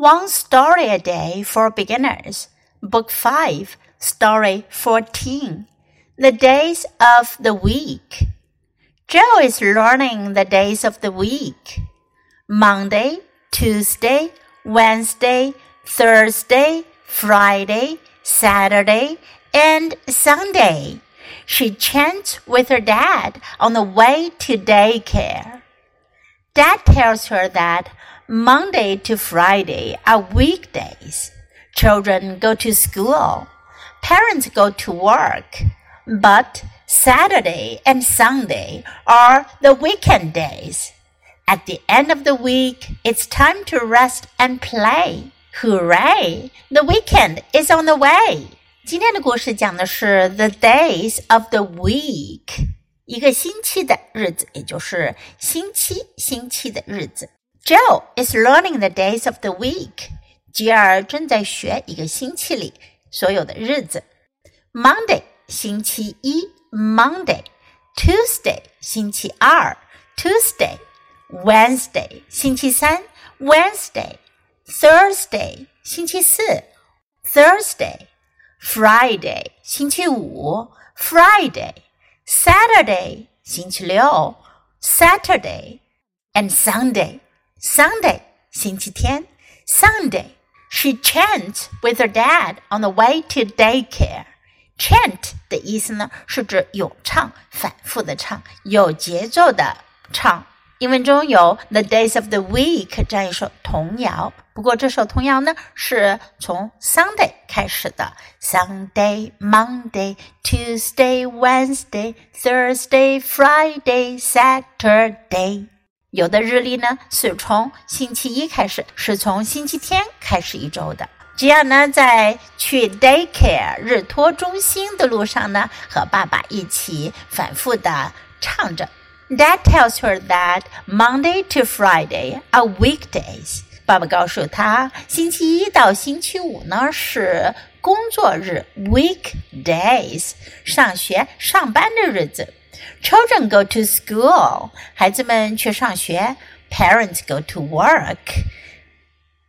One Story a Day for Beginners, Book 5, Story 14. The Days of the Week. Joe is learning the days of the week Monday, Tuesday, Wednesday, Thursday, Friday, Saturday, and Sunday. She chants with her dad on the way to daycare. Dad tells her that Monday to Friday are weekdays. Children go to school. Parents go to work. But Saturday and Sunday are the weekend days. At the end of the week, it's time to rest and play. Hooray! The weekend is on the way. 今天的故事讲的是 the days of the week，一个星期的日子，也就是星期星期的日子。 Joe is learning the days of the week. 吉尔正在学一个星期里所有的日子。Monday 星期一，Monday。Tuesday 星期二，Tuesday。Wednesday 星期三，Wednesday。Thursday 星期四，Thursday。Friday 星期五，Friday。Saturday 星期六，Saturday。And Sunday Sunday 星期天，Sunday she chants with her dad on the way to daycare. Chant 的意思呢，是指咏唱、反复的唱、有节奏的唱。英文中有《The Days of the Week》这样一首童谣，不过这首童谣呢是从 Sunday 开始的，Sunday、Monday、Tuesday、Wednesday、Thursday、Friday、Saturday。 有的日历呢是从星期一开始，是从星期天开始一周的。吉尔呢在去 daycare 日托中心的路上呢，和爸爸一起反复的唱着。Dad tells her that Monday to Friday are weekdays。爸爸告诉他，星期一到星期五呢是工作日 weekdays，上学上班的日子。Children go to school，孩子们去上学；parents go to work，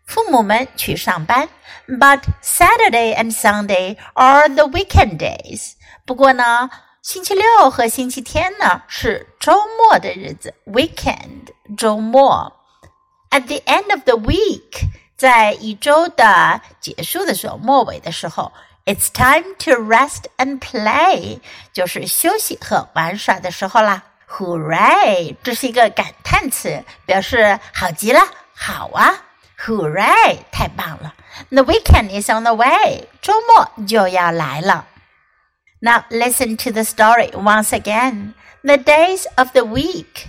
父母们去上班。But Saturday and Sunday are the weekend days。不过呢，星期六和星期天呢是周末的日子，weekend 周末。At the end of the week，在一周的结束的时候，末尾的时候。 It's time to rest and play，就是休息和玩耍的时候啦。Hooray！这是一个感叹词，表示好极了，好啊！Hooray！太棒了。The weekend is on the way，周末就要来了。Now listen to the story once again. The days of the week.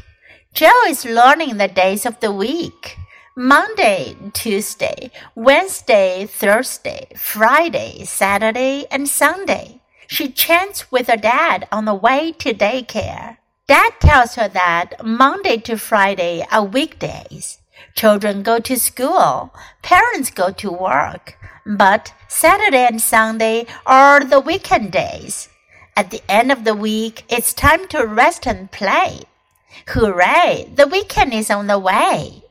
Joe is learning the days of the week. Monday, Tuesday, Wednesday, Thursday, Friday, Saturday, and Sunday. She chants with her dad on the way to daycare. Dad tells her that Monday to Friday are weekdays. Children go to school, parents go to work, but Saturday and Sunday are the weekend days. At the end of the week, it's time to rest and play. Hooray! The weekend is on the way.